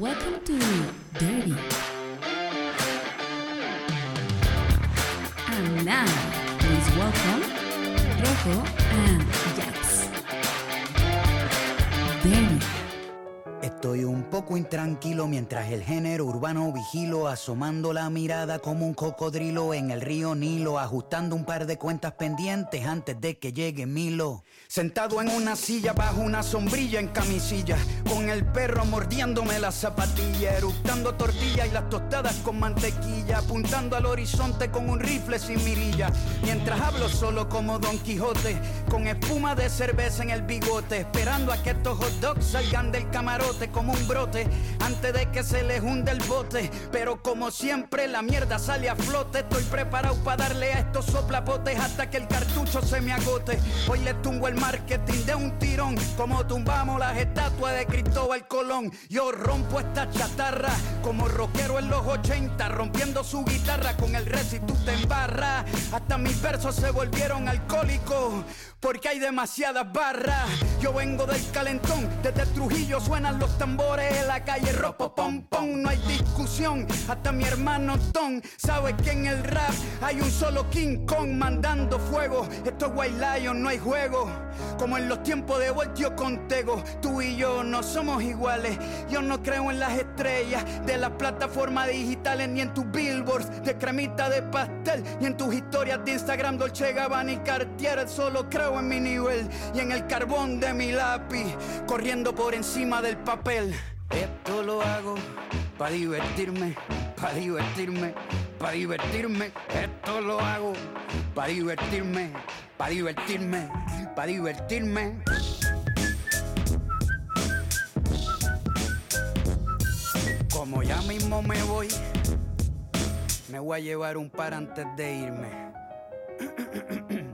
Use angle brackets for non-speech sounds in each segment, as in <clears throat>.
Welcome to Dirty. And now, please welcome Rojo and Jax. Dirty. Estoy un poco intranquilo mientras el género urbano vigilo, asomando la mirada como un cocodrilo en el río Nilo, ajustando un par de cuentas pendientes antes de que llegue Milo. Sentado en una silla bajo una sombrilla en camisilla, con el perro mordiéndome la zapatilla, eructando tortilla y las tostadas con mantequilla, apuntando al horizonte con un rifle sin mirilla, mientras hablo solo como Don Quijote, con espuma de cerveza en el bigote, esperando a que estos hot dogs salgan del camarote como un brote, antes de que se les hunde el bote, pero como siempre la mierda sale a flote, estoy preparado para darle a estos soplapotes hasta que el cartucho se me agote. Hoy le tumbo el marketing de un tirón, como tumbamos las estatuas de Yo rompo esta chatarra como rockero en los 80, rompiendo su guitarra con el tú te embarras. Hasta mis versos se volvieron alcohólicos, porque hay demasiadas barras. Yo vengo del calentón, desde Trujillo suenan los tambores en la calle ropo pom pom, no hay discusión. Hasta mi hermano Tom sabe que en el rap hay un solo King Kong mandando fuego. Esto es White Lion, no hay juego. Como en los tiempos de Voltio con Tego, tú y yo no somos iguales. Yo no creo en las estrellas de las plataformas digitales, ni en tus billboards de cremita de pastel, ni en tus historias de Instagram, Dolce Gabbana y Cartier. Solo creo en mi nivel y en el carbón de mi lápiz, corriendo por encima del papel. Esto lo hago para divertirme, para divertirme, para divertirme. Esto lo hago para divertirme, para divertirme, para divertirme. Como ya mismo me voy, me voy a llevar un par antes de irme. <clears throat>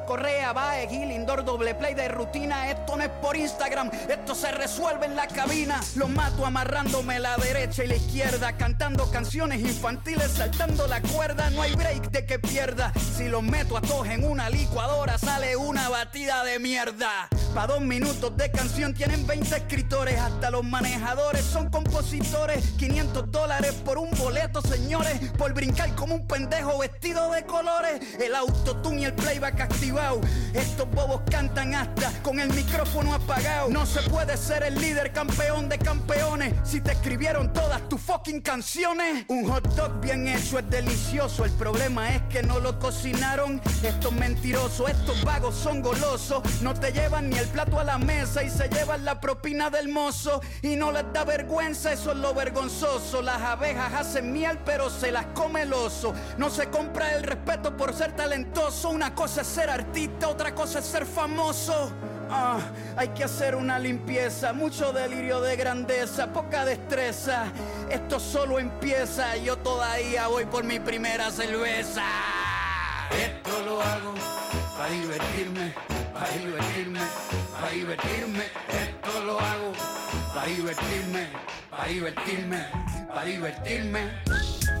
Correa, Bae, Gil, Indoor, doble play de rutina. Esto no es por Instagram, esto se resuelve en la cabina. Los mato amarrándome la derecha y la izquierda, cantando canciones infantiles, saltando la cuerda. No hay break de que pierda. Si los meto a todos en una licuadora, sale una batida de mierda. Pa' dos minutos de canción tienen 20 escritores, hasta los manejadores son compositores. 500 dólares por un boleto, señores, por brincar como un pendejo vestido de colores. El autotune y el playback Estos bobos cantan hasta con el micrófono apagado. No se puede ser el líder campeón de campeones si te escribieron todas tus fucking canciones. Un hot dog bien hecho es delicioso. El problema es que no lo cocinaron. Estos mentirosos, estos vagos son golosos. No te llevan ni el plato a la mesa y se llevan la propina del mozo. Y no les da vergüenza, eso es lo vergonzoso. Las abejas hacen miel, pero se las come el oso. No se compra el respeto por ser talentoso. Una cosa es ser artista, otra cosa es ser famoso. Ah, hay que hacer una limpieza, mucho delirio de grandeza, poca destreza. Esto solo empieza, yo todavía voy por mi primera cerveza. Esto lo hago para divertirme, para divertirme, para divertirme. Esto lo hago para divertirme, para divertirme, para divertirme.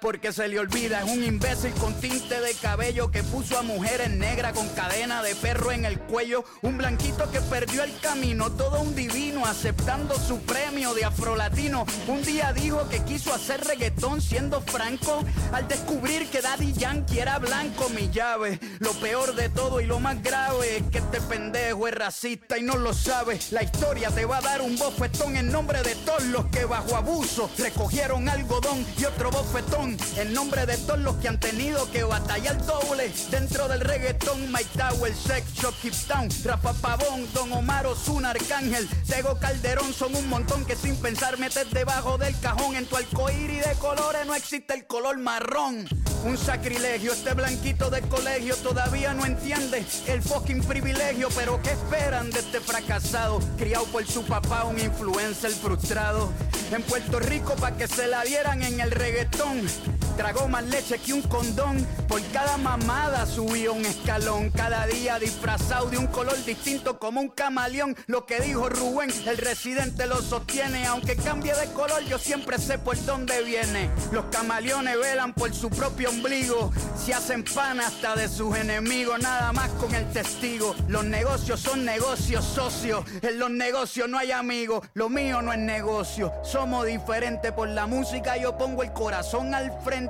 porque se le olvida. Es un imbécil con tinte de cabello que puso a mujeres negras con cadena de perro en el cuello. Un blanquito que perdió el camino, todo un divino aceptando su premio de afrolatino. Un día dijo que quiso hacer reggaetón siendo franco al descubrir que Daddy Yankee era blanco, mi llave. Lo peor de todo y lo más grave es que este pendejo es racista y no lo sabe. La historia te va a dar un bofetón en nombre de todos los que bajo abuso recogieron algodón y otro bofetón en nombre de todos los que han tenido que batallar doble dentro del reggaetón. My Tower, Sex Shop, Keep Town, Rafa Pavón, Don Omar Ozuna, Arcángel, Tego Calderón son un montón que sin pensar metes debajo del cajón. En tu y de colores no existe el color marrón. Un sacrilegio, este blanquito de colegio todavía no entiende el fucking privilegio. Pero ¿qué esperan de este fracasado? Criado por su papá, un influencer frustrado. En Puerto Rico pa' que se la dieran en el reggaetón. Tragó más leche que un condón. Por cada mamada subió un escalón. Cada día disfrazado de un color distinto como un camaleón. Lo que dijo Rubén, el residente lo sostiene. Aunque cambie de color, yo siempre sé por dónde viene. Los camaleones velan por su propio ombligo. Se hacen pan hasta de sus enemigos. Nada más con el testigo. Los negocios son negocios socios. En los negocios no hay amigos. Lo mío no es negocio. Somos diferentes por la música. Yo pongo el corazón al frente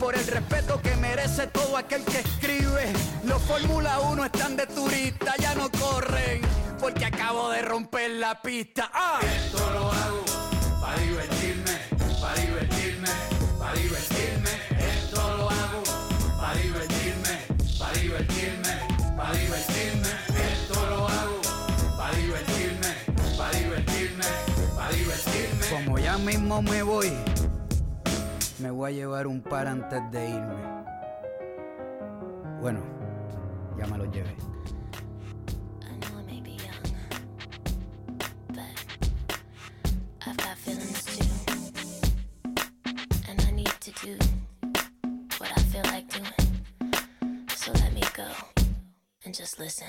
por el respeto que merece todo aquel que escribe. Los Fórmula 1 están de turista, ya no corren, porque acabo de romper la pista. ¡Ah! Esto lo hago para divertirme, para divertirme, para divertirme. Esto lo hago para divertirme, para divertirme, para divertirme. Esto lo hago para divertirme, para divertirme, para divertirme. Como ya mismo me voy, me voy a llevar un par antes de irme. Bueno, ya me lo llevé. What I feel like doing. So let me go and just listen.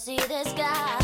see the sky.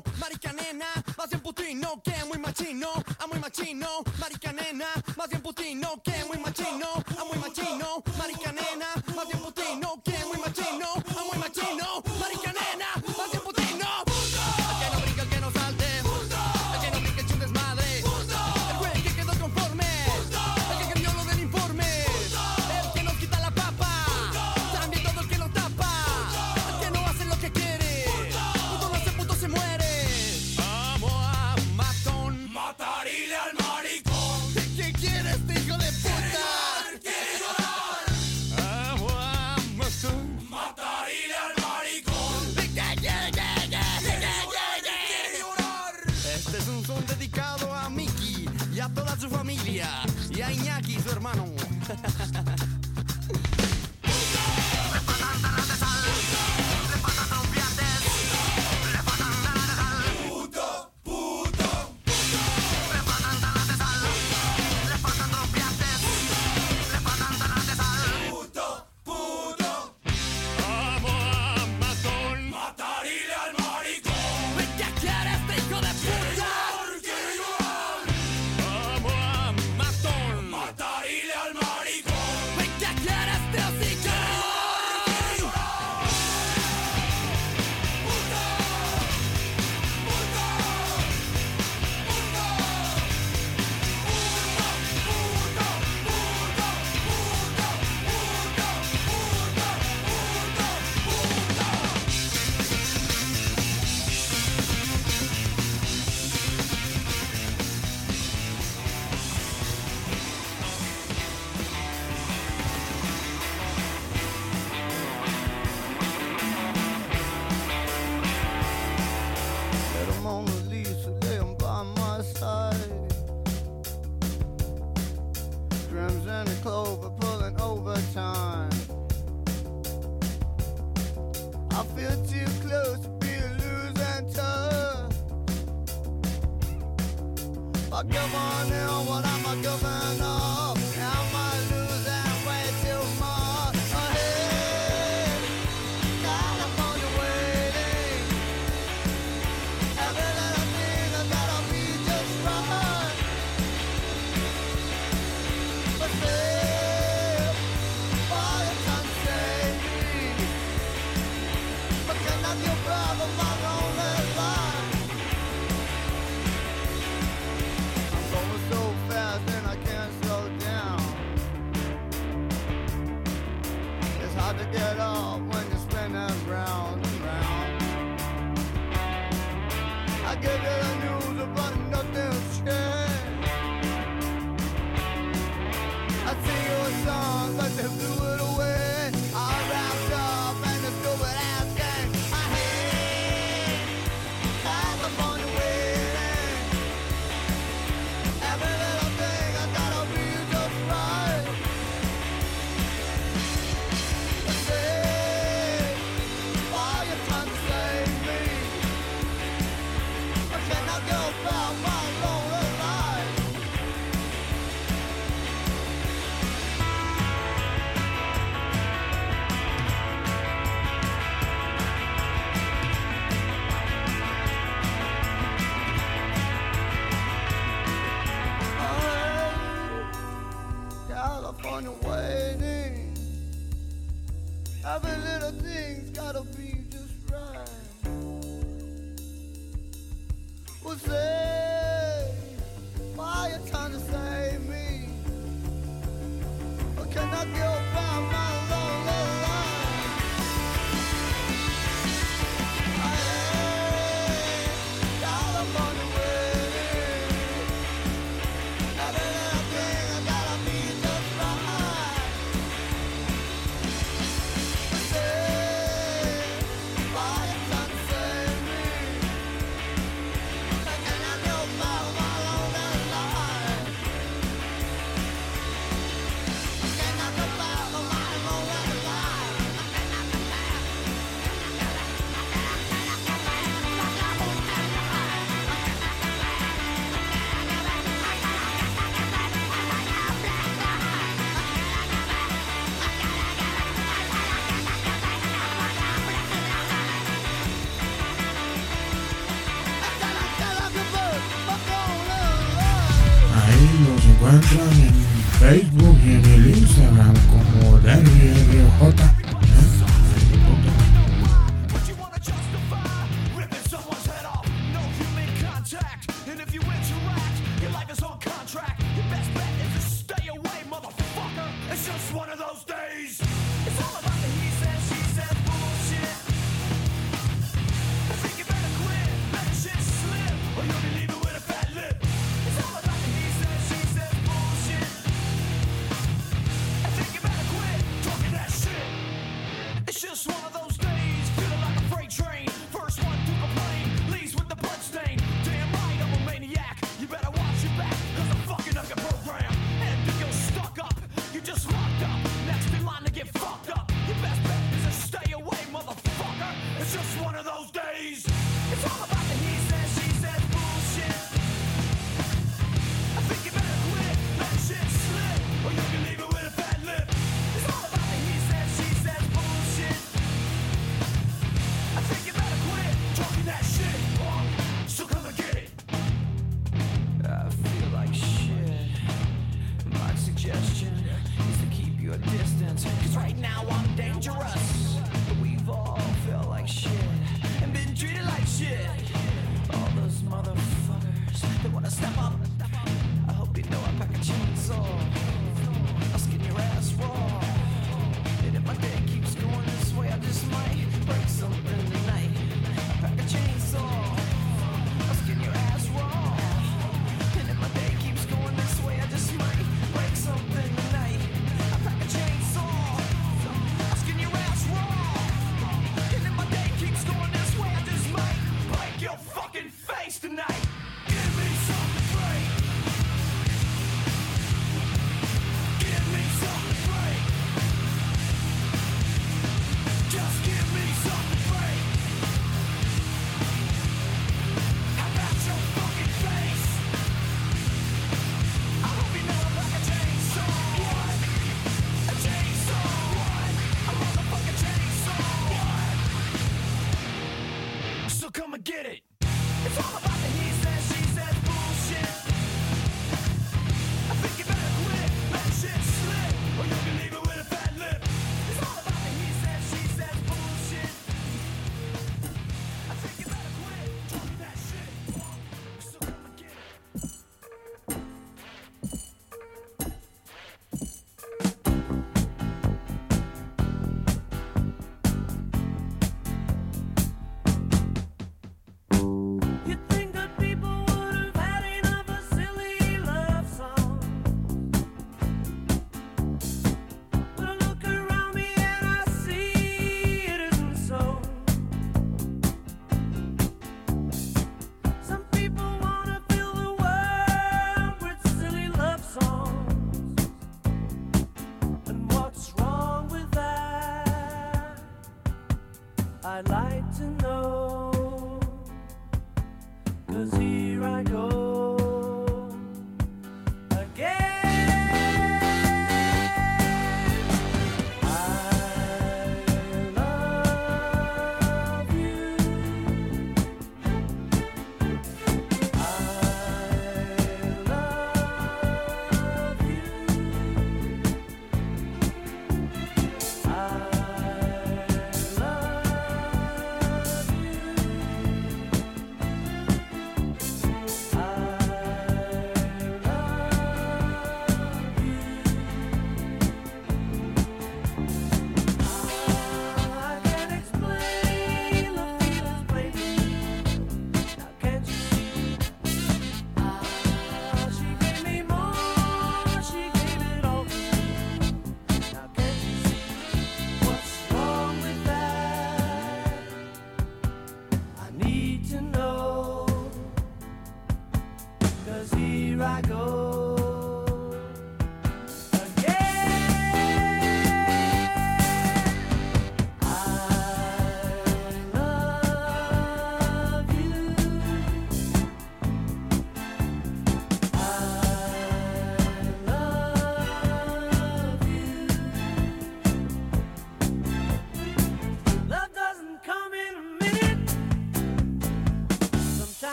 machino, marica nena, más bien putino que muy machino, a muy machino, marica nena, más bien putino que muy machino, a muy machino, marica nena, más bien putino que muy machino, a muy machino. Cause here I go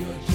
your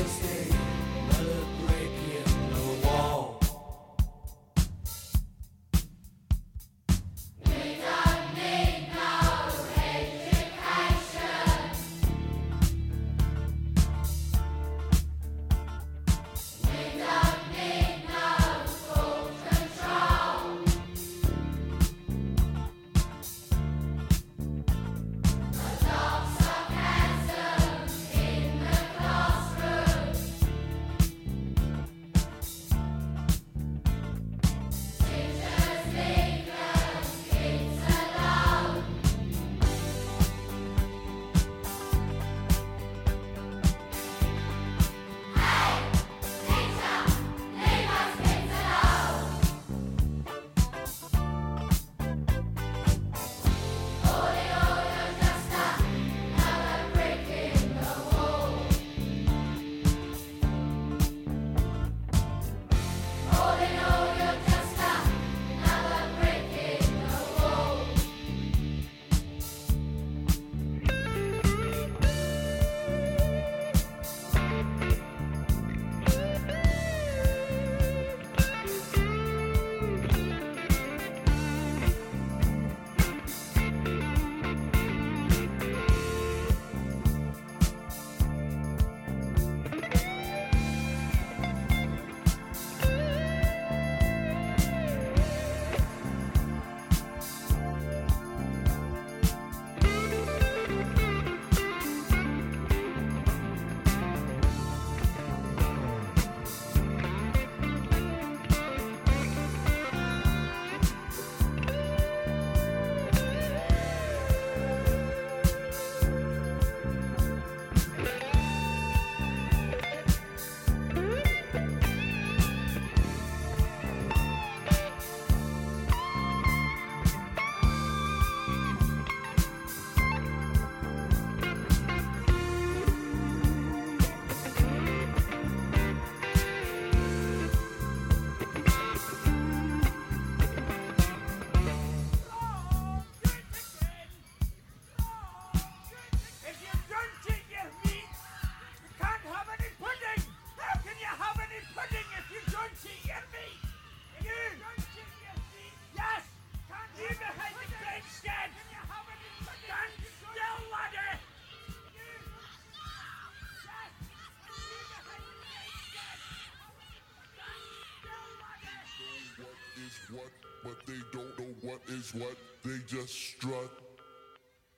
They don't know what is what, they just strut.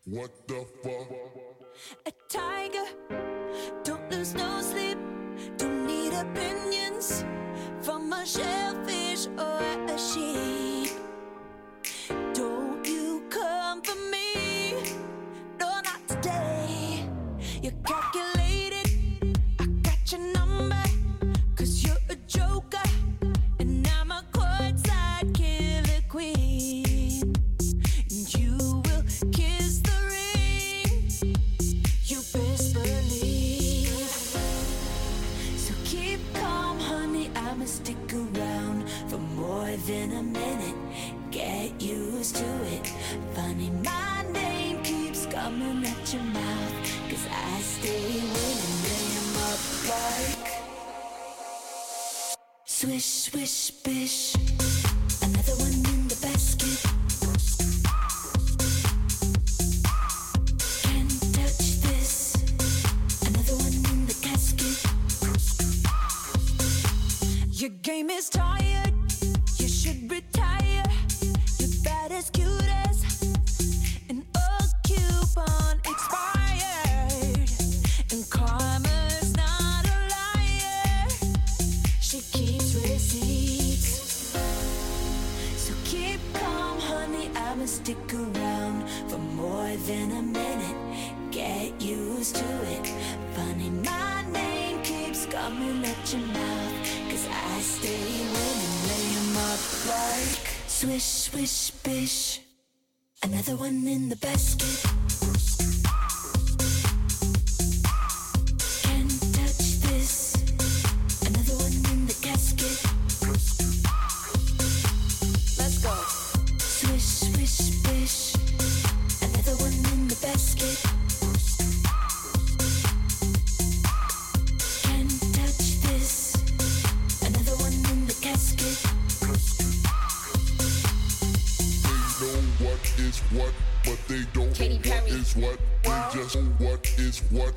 What the fuck? A tiger, don't lose no sleep, don't need a pin.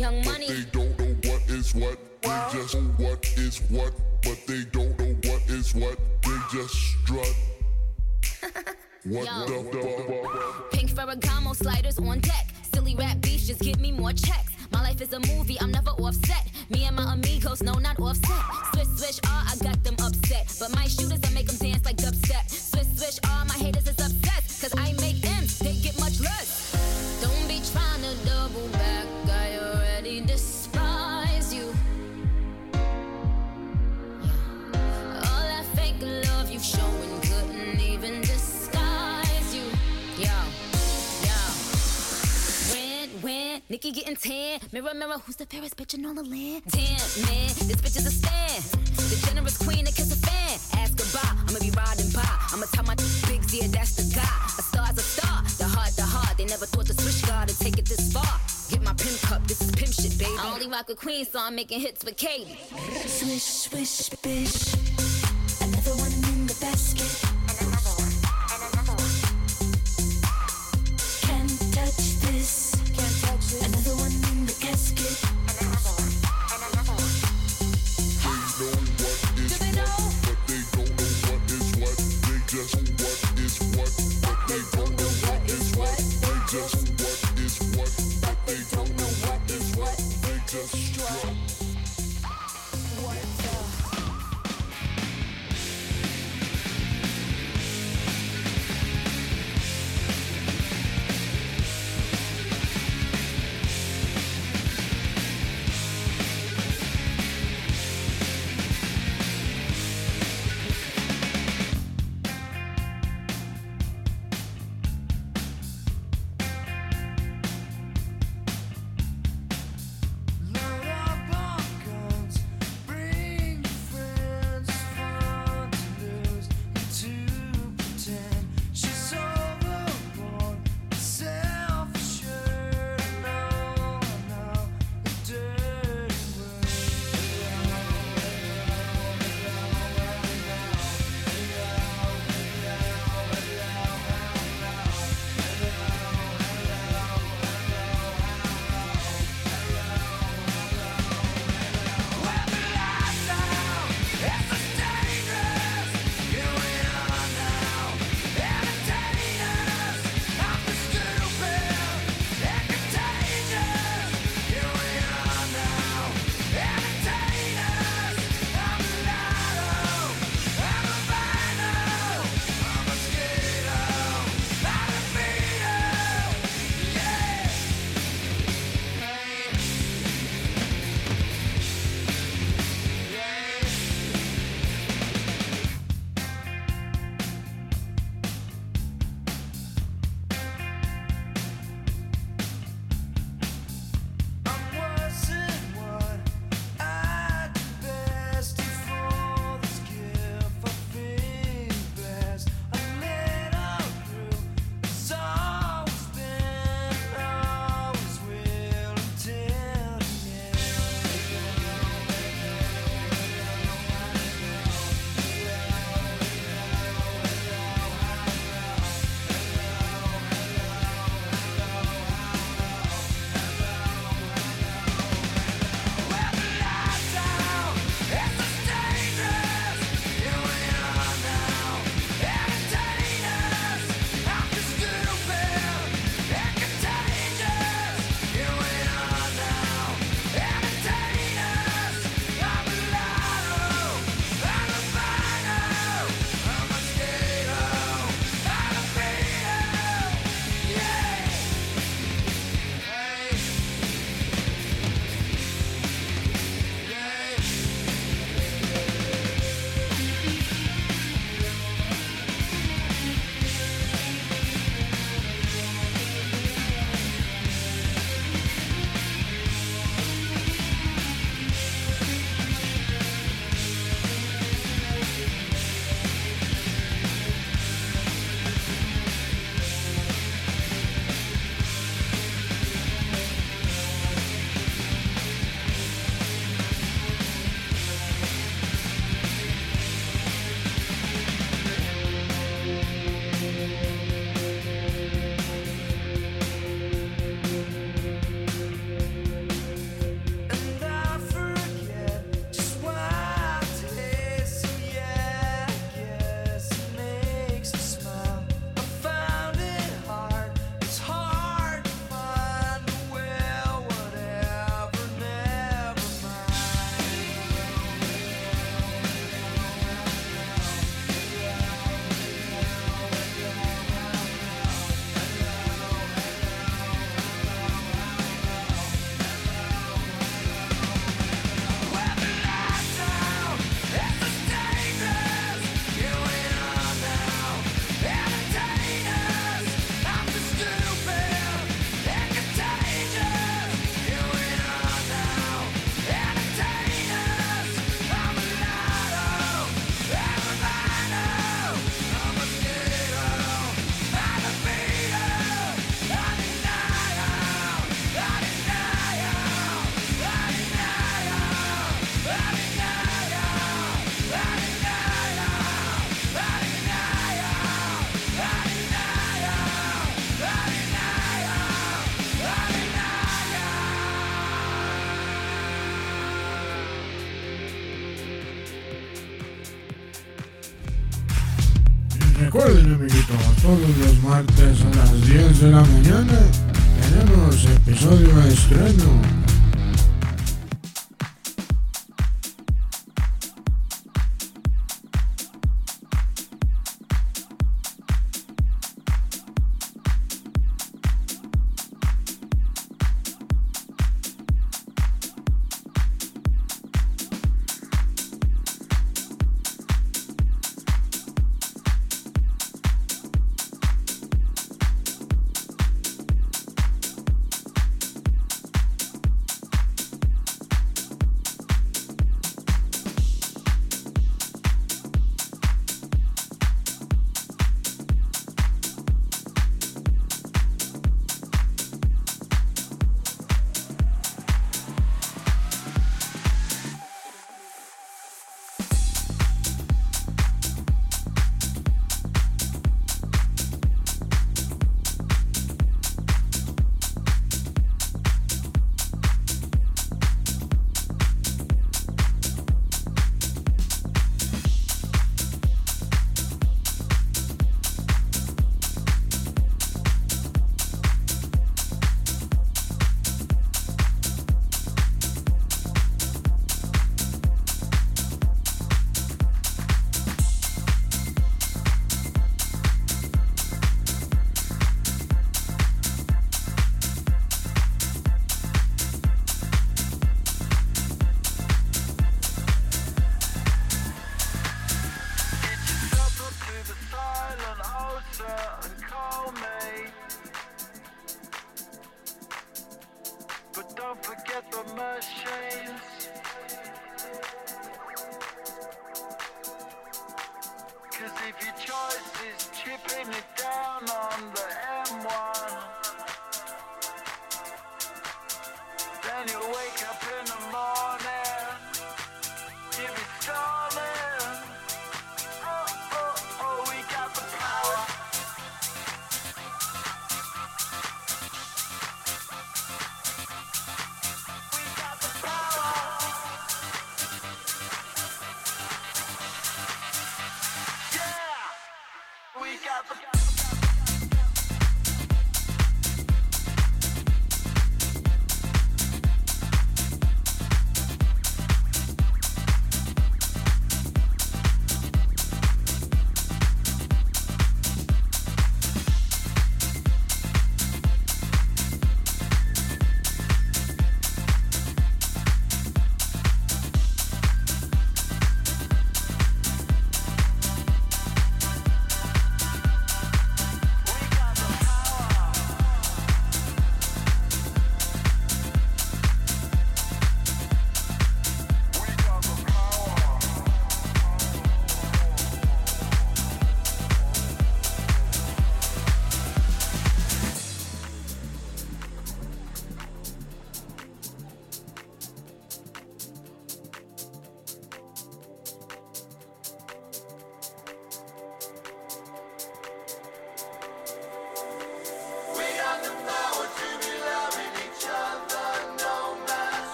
Young money. But they don't know what is what. so I'm making hits with Katie. Swish, swish, bish.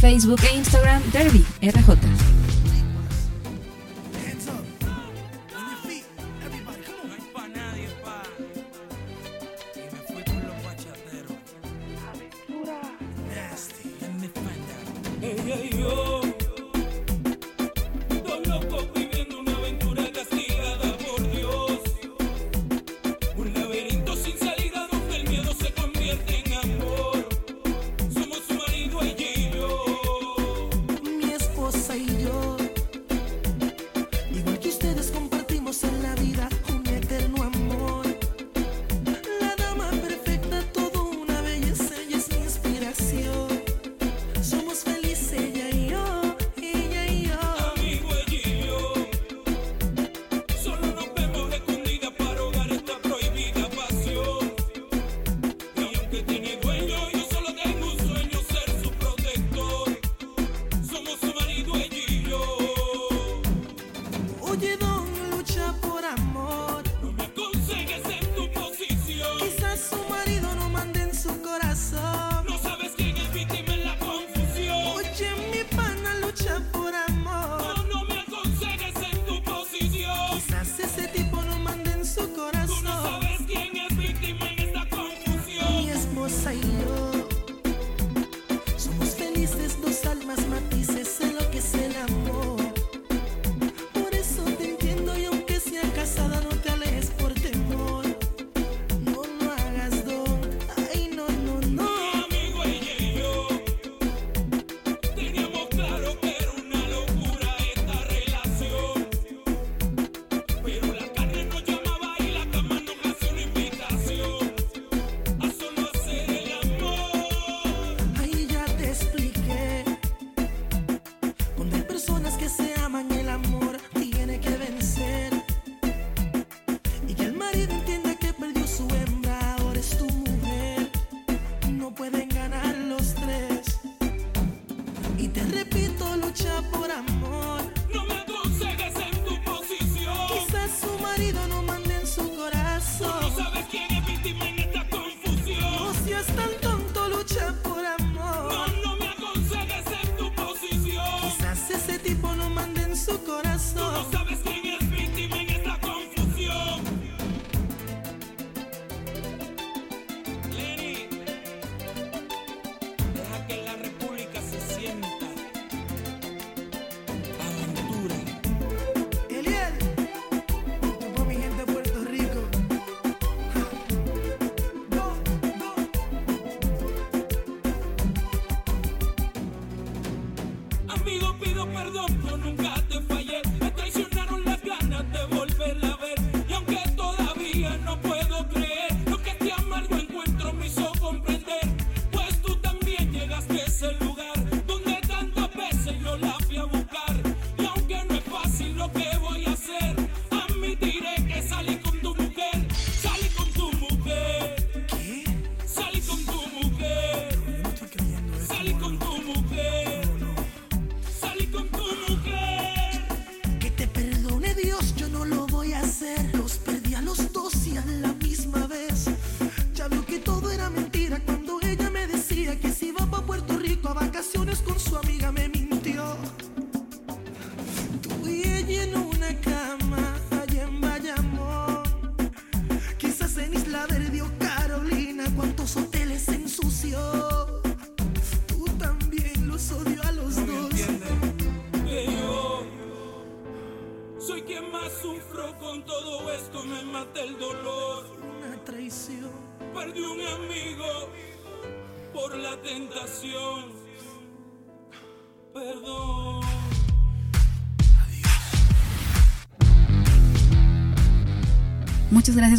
Facebook e Instagram Derby RJ.